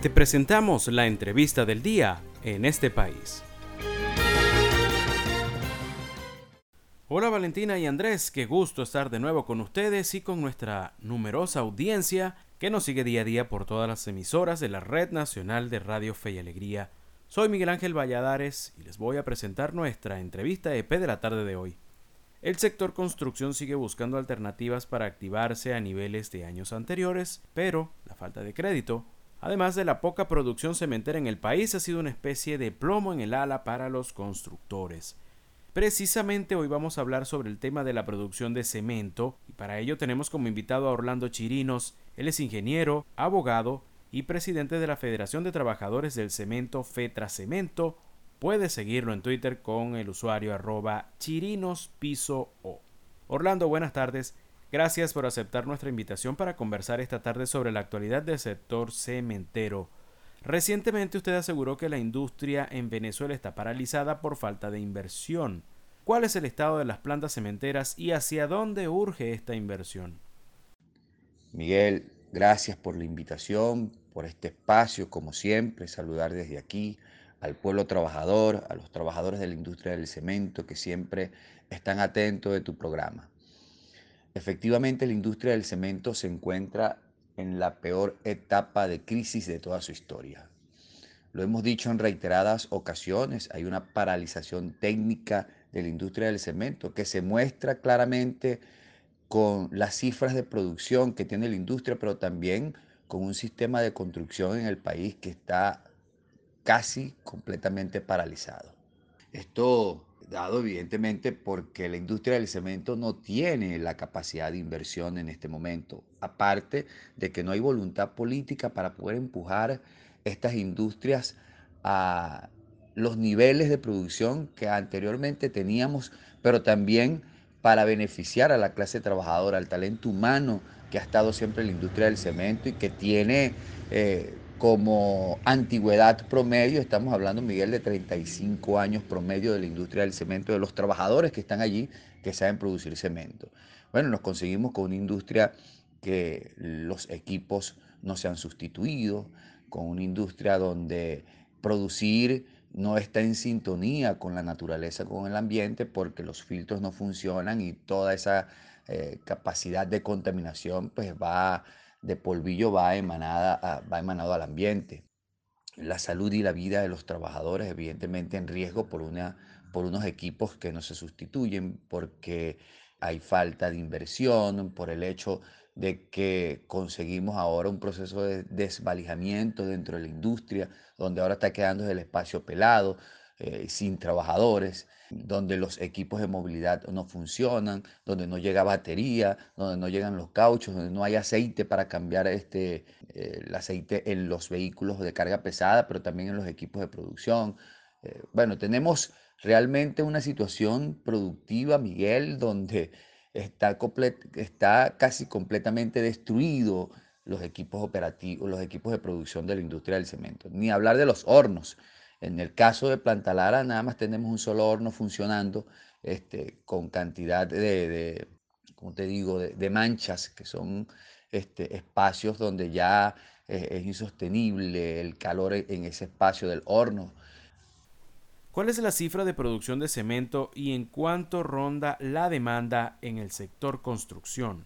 Te presentamos la entrevista del día en este país. Hola Valentina y Andrés, qué gusto estar de nuevo con ustedes y con nuestra numerosa audiencia que nos sigue día a día por todas las emisoras de la Red Nacional de Radio Fe y Alegría. Soy Miguel Ángel Valladares y les voy a presentar nuestra entrevista EP de la tarde de hoy. El sector construcción sigue buscando alternativas para activarse a niveles de años anteriores, pero la falta de crédito, además de la poca producción cementera en el país, ha sido una especie de plomo en el ala para los constructores. Precisamente hoy vamos a hablar sobre el tema de la producción de cemento y para ello tenemos como invitado a Orlando Chirinos. Él es ingeniero, abogado y presidente de la Federación de Trabajadores del Cemento Fetra Cemento. Puede seguirlo en Twitter con el usuario arroba chirinospiso o. Orlando, buenas tardes. Gracias por aceptar nuestra invitación para conversar esta tarde sobre la actualidad del sector cementero. Recientemente usted aseguró que la industria en Venezuela está paralizada por falta de inversión. ¿Cuál es el estado de las plantas cementeras y hacia dónde urge esta inversión? Miguel, gracias por la invitación, por este espacio, como siempre, saludar desde aquí al pueblo trabajador, a los trabajadores de la industria del cemento que siempre están atentos de tu programa. Efectivamente, la industria del cemento se encuentra en la peor etapa de crisis de toda su historia. Lo hemos dicho en reiteradas ocasiones, hay una paralización técnica de la industria del cemento que se muestra claramente con las cifras de producción que tiene la industria, pero también con un sistema de construcción en el país que está casi completamente paralizado. Esto dado evidentemente porque la industria del cemento no tiene la capacidad de inversión en este momento, aparte de que no hay voluntad política para poder empujar estas industrias a los niveles de producción que anteriormente teníamos, pero también para beneficiar a la clase trabajadora, al talento humano que ha estado siempre en la industria del cemento y que tiene eh, como antigüedad promedio, estamos hablando, Miguel, de 35 años promedio de la industria del cemento, de los trabajadores que están allí que saben producir cemento. Bueno, nos conseguimos con una industria que los equipos no se han sustituido, con una industria donde producir no está en sintonía con la naturaleza, con el ambiente, porque los filtros no funcionan y toda esa eh, capacidad de contaminación pues va de polvillo va, emanada va emanado al ambiente. La salud y la vida de los trabajadores, evidentemente, en riesgo por, una, por unos equipos que no se sustituyen, porque hay falta de inversión, por el hecho de que conseguimos ahora un proceso de desvalijamiento dentro de la industria, donde ahora está quedando el espacio pelado, eh, sin trabajadores, donde los equipos de movilidad no funcionan, donde no llega batería, donde no llegan los cauchos, donde no hay aceite para cambiar este, eh, el aceite en los vehículos de carga pesada, pero también en los equipos de producción. Eh, bueno, tenemos realmente una situación productiva, Miguel, donde está, está casi completamente destruido los equipos operativos, los equipos de producción de la industria del cemento. Ni hablar de los hornos. En el caso de Planta Lara, nada más tenemos un solo horno funcionando este, con cantidad de, te digo?, de, manchas, que son este, espacios donde ya es, es insostenible el calor en ese espacio del horno. ¿Cuál es la cifra de producción de cemento y en cuánto ronda la demanda en el sector construcción?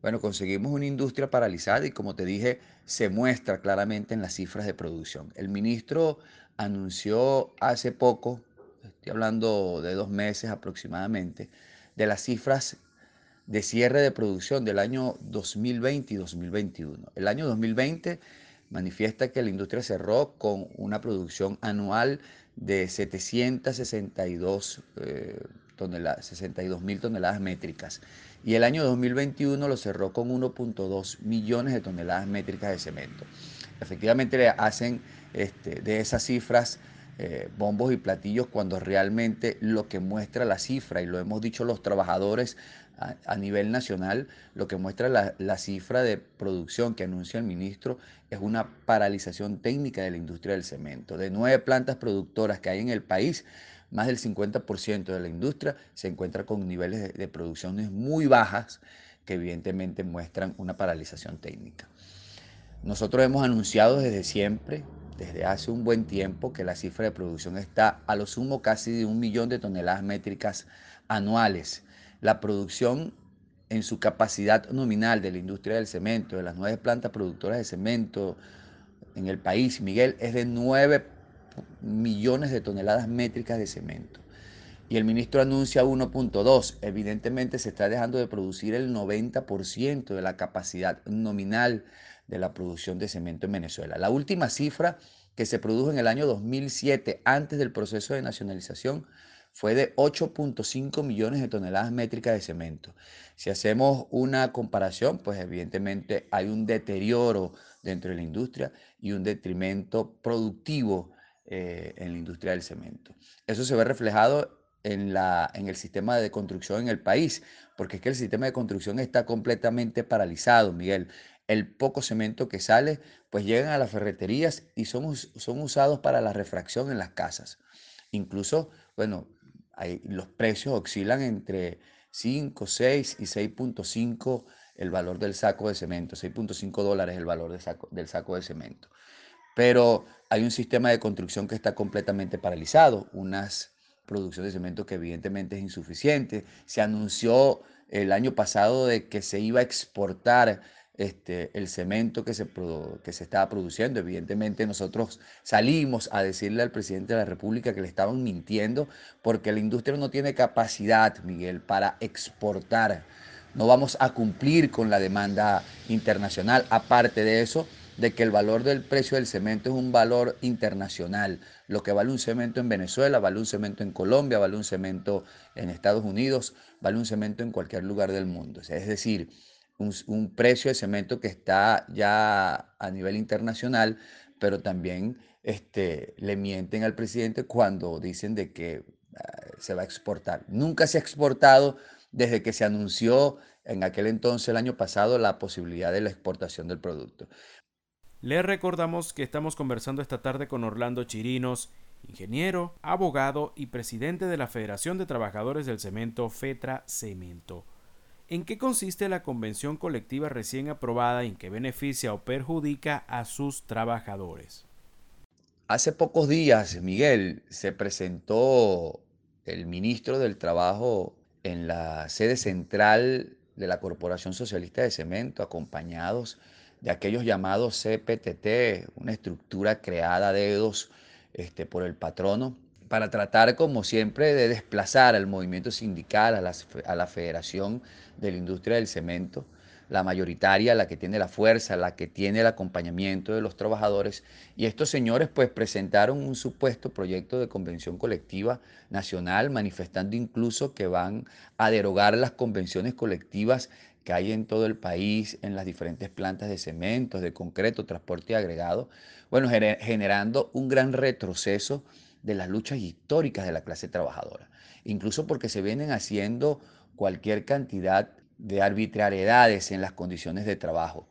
Bueno, conseguimos una industria paralizada y como te dije, se muestra claramente en las cifras de producción. El ministro anunció hace poco, estoy hablando de dos meses aproximadamente, de las cifras de cierre de producción del año 2020 y 2021. El año 2020 manifiesta que la industria cerró con una producción anual de 762 eh, toneladas, 62 mil toneladas métricas y el año 2021 lo cerró con 1.2 millones de toneladas métricas de cemento. Efectivamente le hacen este, de esas cifras eh, bombos y platillos cuando realmente lo que muestra la cifra, y lo hemos dicho los trabajadores a, nivel nacional, lo que muestra la, la, cifra de producción que anuncia el ministro es una paralización técnica de la industria del cemento. De nueve plantas productoras que hay en el país, más del 50% de la industria se encuentra con niveles de, producciones muy bajas que evidentemente muestran una paralización técnica. Nosotros hemos anunciado desde siempre, desde hace un buen tiempo, que la cifra de producción está a lo sumo casi de un millón de toneladas métricas anuales. La producción en su capacidad nominal de la industria del cemento, de las nueve plantas productoras de cemento en el país, Miguel, es de 9 millones de toneladas métricas de cemento. Y el ministro anuncia 1.2. Evidentemente se está dejando de producir el 90% de la capacidad nominal de la producción de cemento en Venezuela. La última cifra que se produjo en el año 2007, antes del proceso de nacionalización, fue de 8.5 millones de toneladas métricas de cemento. Si hacemos una comparación, pues evidentemente hay un deterioro dentro de la industria y un detrimento productivo eh, en la industria del cemento. Eso se ve reflejado en, la, en el sistema de construcción en el país, porque es que el sistema de construcción está completamente paralizado, Miguel. El poco cemento que sale, pues llegan a las ferreterías y son, son usados para la refracción en las casas. Incluso, bueno, los precios oscilan entre 5, 6 y 6.5 el valor del saco de cemento, 6.5 dólares el valor del saco, del saco de cemento. Pero hay un sistema de construcción que está completamente paralizado, unas producción de cemento que evidentemente es insuficiente. Se anunció el año pasado de que se iba a exportar este, el cemento que se, que se estaba produciendo. Evidentemente nosotros salimos a decirle al presidente de la República que le estaban mintiendo porque la industria no tiene capacidad, Miguel, para exportar. No vamos a cumplir con la demanda internacional. Aparte de eso, de que el valor del precio del cemento es un valor internacional. Lo que vale un cemento en Venezuela, vale un cemento en Colombia, vale un cemento en Estados Unidos, vale un cemento en cualquier lugar del mundo. Es decir, un, precio de cemento que está ya a nivel internacional, pero también este, le mienten al presidente cuando dicen de que ah, se va a exportar. Nunca se ha exportado desde que se anunció en aquel entonces, el año pasado, la posibilidad de la exportación del producto. Le recordamos que estamos conversando esta tarde con Orlando Chirinos, ingeniero, abogado y presidente de la Federación de Trabajadores del Cemento FETRA Cemento. ¿En qué consiste la convención colectiva recién aprobada y en qué beneficia o perjudica a sus trabajadores? Hace pocos días, Miguel, se presentó el ministro del Trabajo en la sede central de la Corporación Socialista de Cemento, acompañados de aquellos llamados CPTT, una estructura creada a dedos este, por el patrono para tratar, como siempre, de desplazar al movimiento sindical, a la, Federación de la Industria del Cemento, la mayoritaria, la que tiene la fuerza, la que tiene el acompañamiento de los trabajadores. Y estos señores pues presentaron un supuesto proyecto de convención colectiva nacional, manifestando incluso que van a derogar las convenciones colectivas que hay en todo el país, en las diferentes plantas de cementos, de concreto, transporte agregado, bueno, generando un gran retroceso de las luchas históricas de la clase trabajadora, incluso porque se vienen haciendo cualquier cantidad de arbitrariedades en las condiciones de trabajo.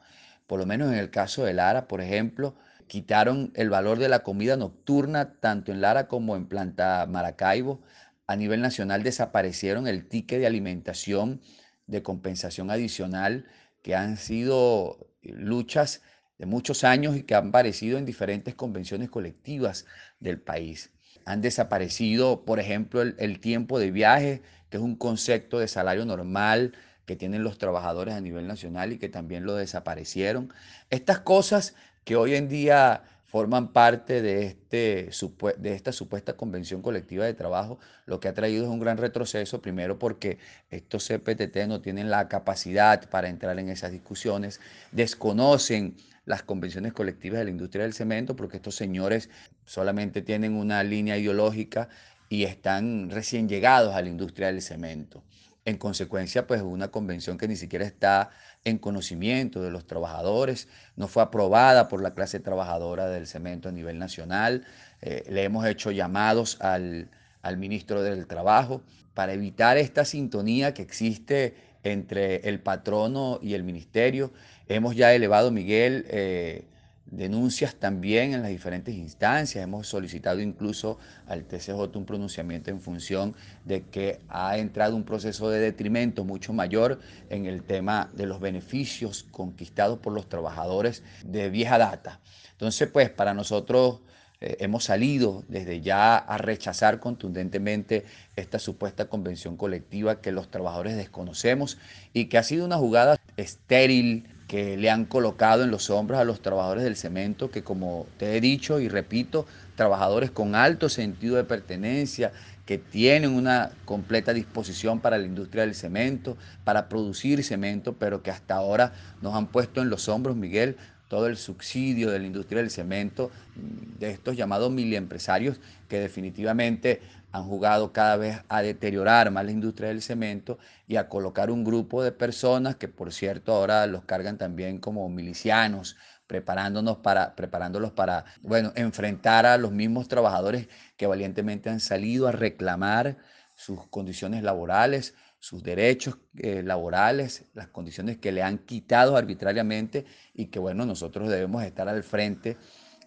Por lo menos en el caso de Lara, por ejemplo, quitaron el valor de la comida nocturna tanto en Lara como en Planta Maracaibo. A nivel nacional desaparecieron el ticket de alimentación de compensación adicional que han sido luchas de muchos años y que han aparecido en diferentes convenciones colectivas del país. Han desaparecido, por ejemplo, el, tiempo de viaje, que es un concepto de salario normal que tienen los trabajadores a nivel nacional y que también lo desaparecieron. Estas cosas que hoy en día forman parte de, este, de esta supuesta convención colectiva de trabajo, lo que ha traído es un gran retroceso, primero porque estos CPTT no tienen la capacidad para entrar en esas discusiones, desconocen las convenciones colectivas de la industria del cemento, porque estos señores solamente tienen una línea ideológica y están recién llegados a la industria del cemento. En consecuencia, pues una convención que ni siquiera está en conocimiento de los trabajadores, no fue aprobada por la clase trabajadora del cemento a nivel nacional. Eh, le hemos hecho llamados al, al ministro del Trabajo para evitar esta sintonía que existe entre el patrono y el ministerio. Hemos ya elevado, Miguel, eh, denuncias también en las diferentes instancias. Hemos solicitado incluso al TCJ un pronunciamiento en función de que ha entrado un proceso de detrimento mucho mayor en el tema de los beneficios conquistados por los trabajadores de vieja data. Entonces, pues para nosotros eh, hemos salido desde ya a rechazar contundentemente esta supuesta convención colectiva que los trabajadores desconocemos y que ha sido una jugada estéril, que le han colocado en los hombros a los trabajadores del cemento, que como te he dicho y repito, trabajadores con alto sentido de pertenencia, que tienen una completa disposición para la industria del cemento, para producir cemento, pero que hasta ahora nos han puesto en los hombros, Miguel, todo el subsidio de la industria del cemento, de estos llamados empresarios que definitivamente han jugado cada vez a deteriorar más la industria del cemento y a colocar un grupo de personas que por cierto ahora los cargan también como milicianos, preparándonos para, preparándolos para, bueno, enfrentar a los mismos trabajadores que valientemente han salido a reclamar sus condiciones laborales, sus derechos eh, laborales, las condiciones que le han quitado arbitrariamente y que, bueno, nosotros debemos estar al frente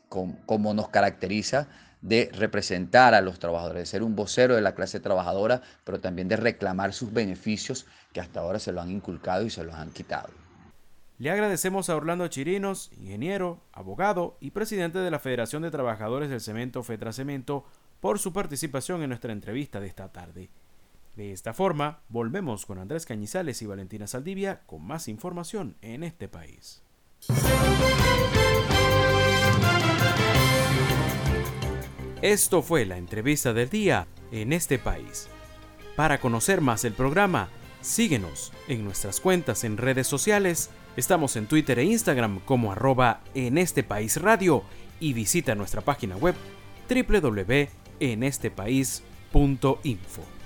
como nos caracteriza de representar a los trabajadores, de ser un vocero de la clase trabajadora, pero también de reclamar sus beneficios que hasta ahora se lo han inculcado y se los han quitado. Le agradecemos a Orlando Chirinos, ingeniero, abogado y presidente de la Federación de Trabajadores del Cemento Fetracemento, por su participación en nuestra entrevista de esta tarde. De esta forma, volvemos con Andrés Cañizales y Valentina Saldivia con más información en este país. Esto fue la entrevista del día en este país. Para conocer más el programa, síguenos en nuestras cuentas en redes sociales. Estamos en Twitter e Instagram como arroba en este país radio y visita nuestra página web www.enestepais.info.